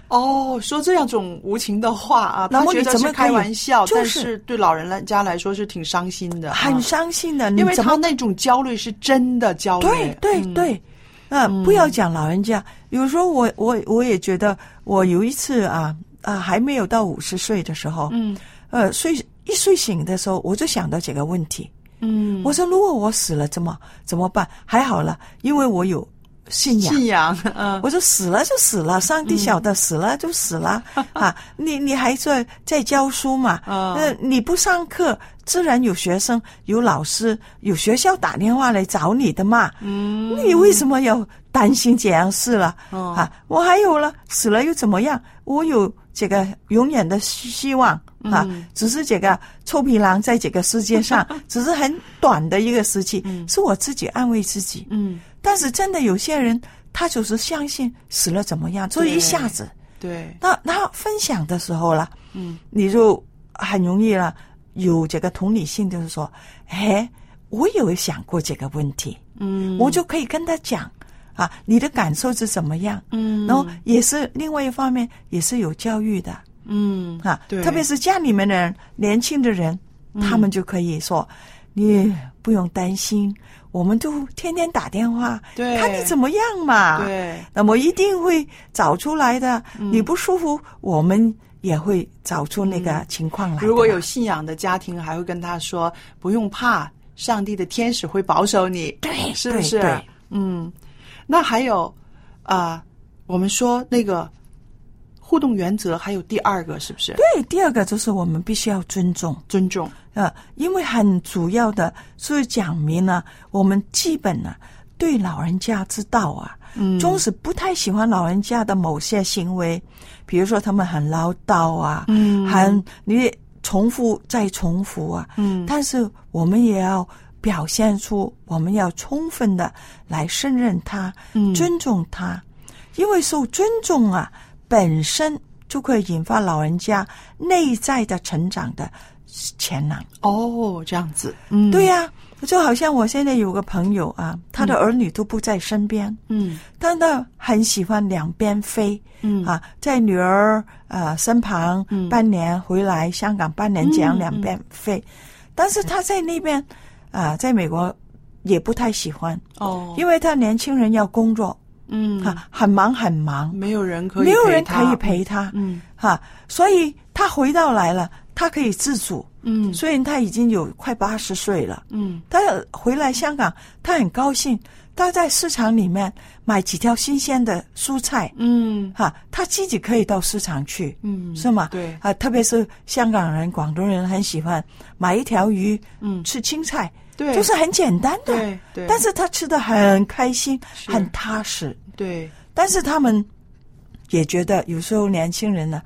哦，说这样种无情的话啊，那么他觉得是你怎么开玩笑，就是但是对老人来家来说是挺伤心的啊，很伤心的，你因为他那种焦虑是真的焦虑。对对嗯对，呃，不要讲老人家，有时候我我我也觉得，我有一次啊啊还没有到五十岁的时候，嗯呃睡一睡醒的时候，我就想到这个问题。嗯，我说如果我死了怎么怎么办？还好了，因为我有信仰。信仰，嗯，我说死了就死了，上帝晓得，死了就死了、啊！你你还在在教书嘛？嗯呃，你不上课，自然有学生、有老师、有学校打电话来找你的嘛。嗯，你为什么要担心这样事了？哦。啊，我还有了，死了又怎么样？我有这个永远的希希望啊！嗯只是这个臭皮囊在这个世界上，只是很短的一个时期，是我自己安慰自己。嗯，但是真的有些人，他就是相信死了怎么样，所以一下子，对，那那分享的时候了，嗯，你就很容易了，有这个同理心，就是说，哎，我有想过这个问题，嗯，我就可以跟他讲啊，你的感受是怎么样？嗯，然后也是另外一方面，也是有教育的嗯啊，对特别是家里面的人，年轻的人，他们就可以说，你不用担心，我们都天天打电话，对看你怎么样嘛。对，那么一定会找出来的。嗯你不舒服，我们也会找出那个情况来。如果有信仰的家庭，还会跟他说不用怕，上帝的天使会保守你，对是不是？对对嗯，那还有啊、我们说那个互动原则，还有第二个是不是？对，第二个就是我们必须要尊重。尊重，呃，因为很主要的是讲明了我们基本呢、对老人家之道啊，嗯纵使不太喜欢老人家的某些行为，比如说他们很唠叨啊，嗯很你重复再重复啊，嗯但是我们也要表现出我们要充分的来胜任他，嗯。尊重他，因为受尊重啊，本身就可以引发老人家内在的成长的潜能。哦，这样子，嗯，对呀、就好像我现在有个朋友啊，他的儿女都不在身边，嗯。但他很喜欢两边飞，嗯。啊，在女儿呃身旁嗯。半年回来香港半年这样嗯。两边飞，但是他在那边啊、在美国也不太喜欢，哦，因为他年轻人要工作，嗯，哈、很忙很忙，没有人可以，没有人可以陪，他，嗯。哈、所以他回到来了，他可以自主，嗯。虽然他已经有快八十岁了。嗯。他回来香港，他很高兴。他在市场里面买几条新鲜的蔬菜，嗯。哈，他自己可以到市场去，嗯，是吗？对，啊，特别是香港人、广东人很喜欢买一条鱼，嗯。吃青菜，对，就是很简单的，对对，但是他吃的很开心，很踏实。对，但是他们也觉得有时候年轻人呢，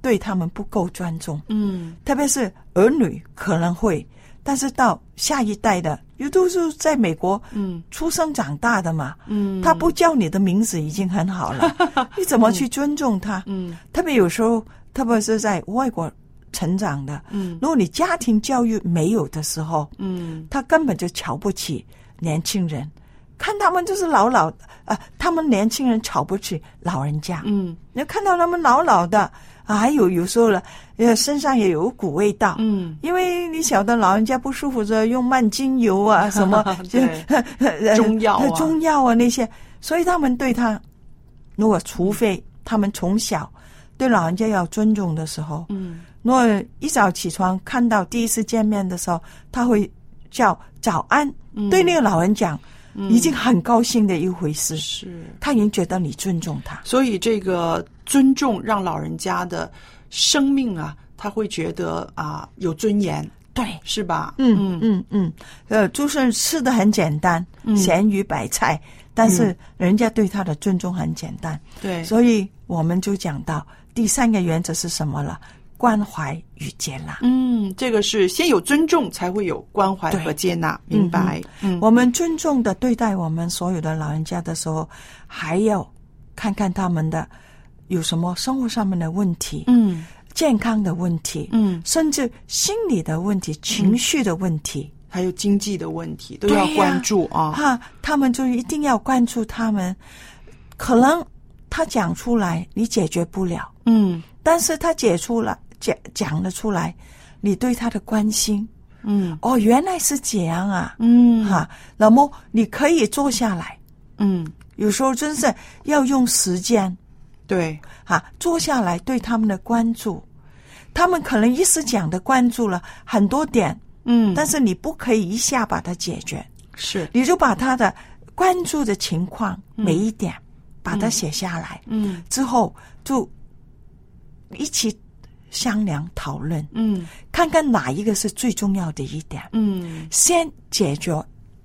对他们不够尊重，嗯。特别是儿女可能会，但是到下一代的，有都是在美国嗯。出生长大的嘛，嗯，他不叫你的名字已经很好了，你怎么去尊重他？嗯。特别有时候，特别是在外国成长的，嗯。如果你家庭教育没有的时候，嗯。他根本就瞧不起年轻人，看他们就是老老啊、他们年轻人瞧不起老人家，嗯。你看到他们老老的啊，还有有时候了，呃，身上也有股味道，嗯，因为你晓得老人家不舒服着用慢精油啊，什么就 呃中药啊。中药啊那些，所以他们对他，如果除非他们从小对老人家要尊重的时候，嗯。如果一早起床看到第一次见面的时候，他会叫早安，嗯。对那个老人讲，嗯已经很高兴的一回事，是，他已经觉得你尊重他。所以这个尊重让老人家的生命啊，他会觉得啊有尊严，对，是吧？嗯嗯。嗯，呃，就是吃的很简单，嗯。咸鱼白菜，但是人家对他的尊重很简单，对，所以我们就讲到第三个原则是什么了？关怀与接纳。嗯，这个是先有尊重，才会有关怀和接纳，明白？嗯，我们尊重的对待我们所有的老人家的时候，还要看看他们的有什么生活上面的问题，嗯健康的问题，嗯，甚至心理的问题、情绪的问题。还有经济的问题都要关注啊。哈，他们就一定要关注他们。可能他讲出来你解决不了，嗯但是他解出来讲讲了出来，你对他的关心，嗯。哦，原来是这样啊，嗯，哈，那么你可以坐下来，嗯，有时候真是要用时间。对，哈，坐下来对他们的关注。他们可能一时讲的关注了很多点，嗯，但是你不可以一下把它解决，是，你就把他的关注的情况每一点把它写下来，嗯。之后就一起商量讨论，嗯。看看哪一个是最重要的一点，嗯，先解决。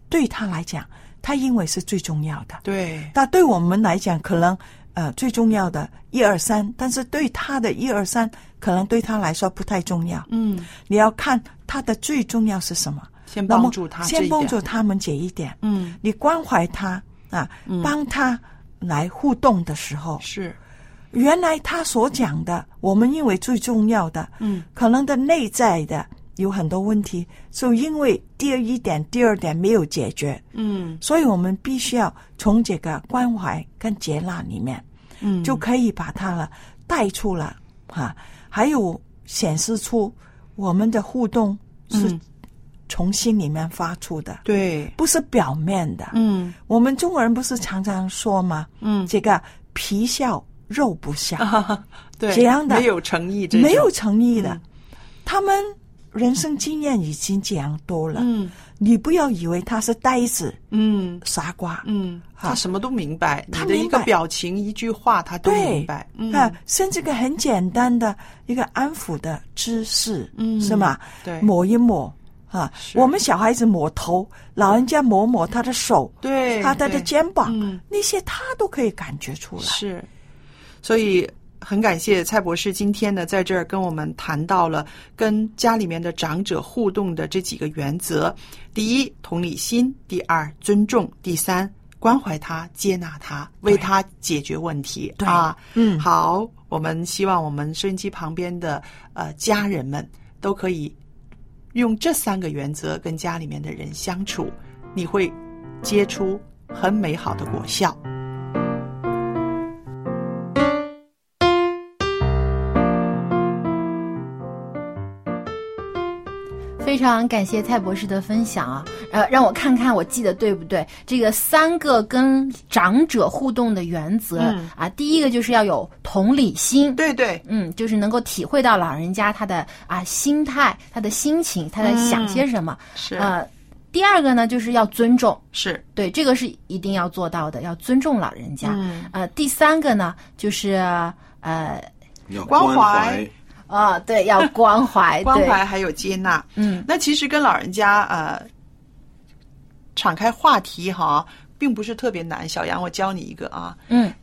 对他来讲，他因为是最重要的，对，但对我们来讲，可能呃最重要的一二三，但是对他的一二三，可能对他来说不太重要。嗯，你要看他的最重要是什么，先帮助他先帮助他们解一点。嗯。你关怀他啊，帮他来互动的时候，是，原来他所讲的，我们认为最重要的，嗯，可能的内在的有很多问题，就因为第二一点、第二点没有解决，嗯。所以我们必须要从这个关怀跟接纳里面，嗯，就可以把它了带出了啊，还有显示出我们的互动是嗯。从心里面发出的，对，不是表面的。嗯。我们中国人不是常常说吗？嗯，这个皮笑肉不笑，对，这样的没有诚意这，没有诚意的。嗯。他们人生经验已经这样多了，嗯。你不要以为他是呆子、嗯。傻瓜，嗯，啊他什么都明白，他你的一个表情、一句话，他都明白。嗯。啊，甚至个很简单的一个安抚的姿势，嗯。是吗？对。抹一抹啊，我们小孩子抹头，老人家抹抹他的手，对，他的肩膀，嗯。那些他都可以感觉出来。是，所以很感谢蔡博士今天呢，在这儿跟我们谈到了跟家里面的长者互动的这几个原则：第一，同理心；第二，尊重；第三，关怀他、接纳他，为他解决问题。对啊，嗯好，我们希望我们收音机旁边的呃家人们都可以用这三个原则跟家里面的人相处，你会结出很美好的果效。非常感谢蔡博士的分享啊，呃，让我看看我记得对不对？这个三个跟长者互动的原则、嗯啊，第一个就是要有同理心，对对，嗯，就是能够体会到老人家他的啊心态、他的心情、他在想些什么。是呃，第二个呢，就是要尊重，是，对，这个是一定要做到的，要尊重老人家。嗯呃，第三个呢，就是呃，要关怀怀哦，对，要关怀，关怀还有接纳。嗯，那其实跟老人家呃敞开话题哈，并不是特别难。小杨，我教你一个啊，嗯，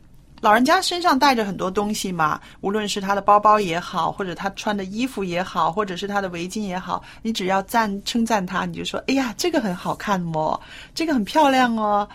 老人家身上带着很多东西嘛，无论是他的包包也好，或者他穿的衣服也好，或者是他的围巾也好，你只要赞称赞他，你就说：“哎呀，这个很好看哦，这个很漂亮哦。”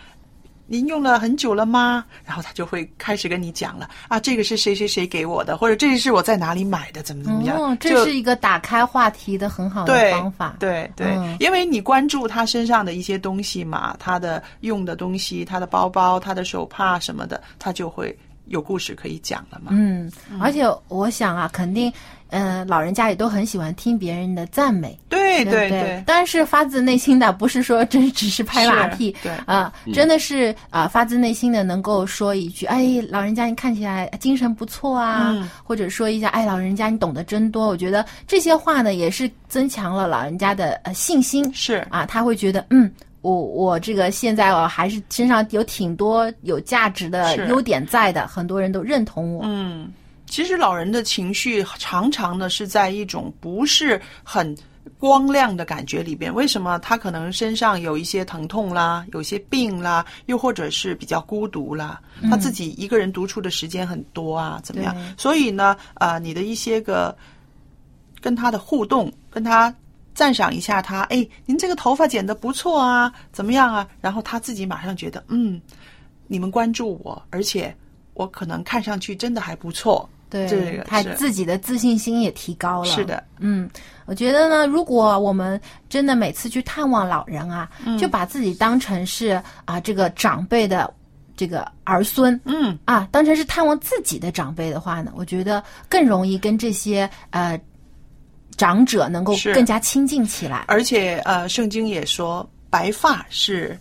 您用了很久了吗？然后他就会开始跟你讲了啊，这个是谁谁谁给我的，或者这个是我在哪里买的，怎么怎么样？哦，这是一个打开话题的很好的方法。对对，嗯因为你关注他身上的一些东西嘛，他的用的东西，他的包包、他的手帕什么的，他就会有故事可以讲了嘛。嗯，而且我想啊，肯定，呃，老人家也都很喜欢听别人的赞美，对对对对对当然是发自内心的，不是说真只是拍马屁，对啊、真的是啊、发自内心的能够说一句，哎，老人家你看起来精神不错啊，嗯或者说一下，哎，老人家你懂得真多。我觉得这些话呢，也是增强了老人家的呃信心，是啊，他会觉得，嗯。我我这个现在我还是身上有挺多有价值的优点在的，很多人都认同我。嗯，其实老人的情绪常常呢是在一种不是很光亮的感觉里边。为什么？他可能身上有一些疼痛啦，有些病啦，又或者是比较孤独啦，他自己一个人独处的时间很多啊，怎么样？所以呢，呃，你的一些个跟他的互动，跟他。赞赏一下他，哎，您这个头发剪得不错啊，怎么样啊？然后他自己马上觉得，嗯，你们关注我，而且我可能看上去真的还不错。对，这个他自己的自信心也提高了。是的，嗯，我觉得呢，如果我们真的每次去探望老人啊，嗯就把自己当成是啊这个长辈的这个儿孙，嗯啊，当成是探望自己的长辈的话呢，我觉得更容易跟这些呃长者能够更加亲近起来。而且呃，圣经也说，白发是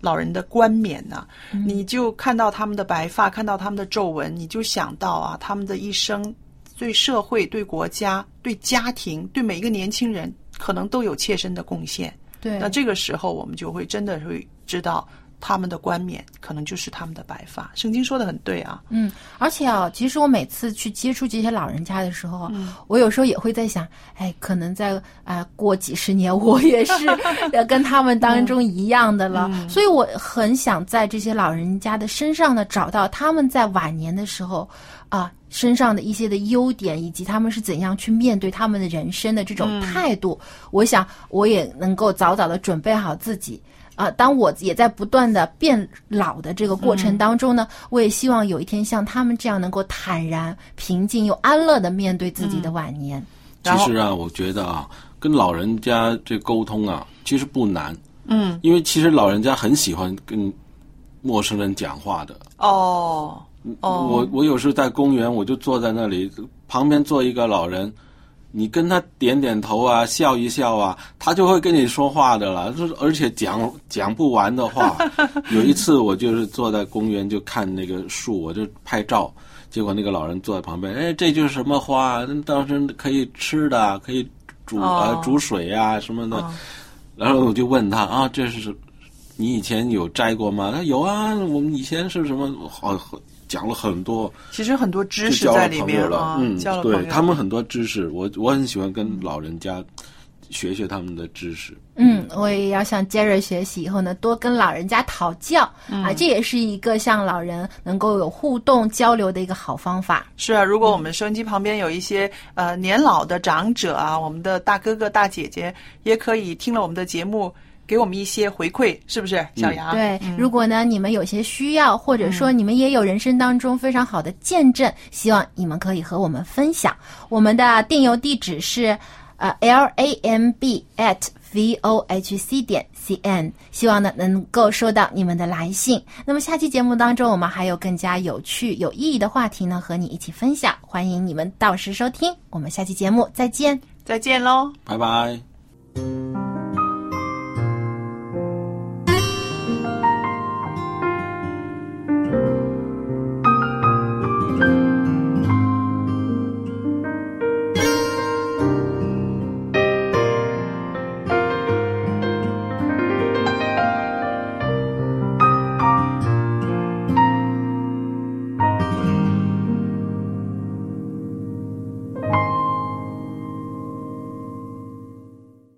老人的冠冕呐、你就看到他们的白发，看到他们的皱纹，你就想到啊，他们的一生对社会、对国家、对家庭、对每一个年轻人，可能都有切身的贡献。对那这个时候我们就会真的会知道他们的冠冕可能就是他们的白发。圣经说的很对啊，嗯，而且啊，其实我每次去接触这些老人家的时候，嗯我有时候也会在想，哎，可能在啊、呃过几十年，我也是要 跟他们当中一样的了。嗯所以我很想在这些老人家的身上呢，找到他们在晚年的时候啊。身上的一些的优点，以及他们是怎样去面对他们的人生的这种嗯态度，我想我也能够早早的准备好自己。啊、当我也在不断的变老的这个过程当中呢，我也希望有一天像他们这样能够坦然、平静又安乐的面对自己的晚年。其实啊，我觉得啊，跟老人家这沟通啊，其实不难，嗯，因为其实老人家很喜欢跟陌生人讲话的。哦哦，我我有时在公园，我就坐在那里，旁边坐一个老人，你跟他点点头啊，笑一笑啊，他就会跟你说话的了，就是而且讲讲不完的话。有一次我就是坐在公园就看那个树，我就拍照，结果那个老人坐在旁边，哎，这就是什么花？那当时可以吃的，可以煮啊、哦煮水啊什么的。哦然后我就问他啊，这是你以前有摘过吗？他有啊，我们以前是什么？好，讲了很多，其实很多知识在里面了。啊，嗯，交了。对他们很多知识，我我很喜欢跟老人家学学他们的知识。嗯，我也要向杰瑞学习，以后呢多跟老人家讨教、啊，这也是一个向老人能够有互动交流的一个好方法。是啊，如果我们收音机旁边有一些呃年老的长者啊，我们的大哥哥大姐姐也可以听了我们的节目，给我们一些回馈，是不是，小杨？对，嗯如果呢你们有些需要，或者说你们也有人生当中非常好的见证，希望你们可以和我们分享。我们的电邮地址是呃 l a m b at v o h c 点 c n，希望呢能够收到你们的来信。那么下期节目当中，我们还有更加有趣、有意义的话题呢和你一起分享，欢迎你们到时收听。我们下期节目再见。再见喽。拜拜。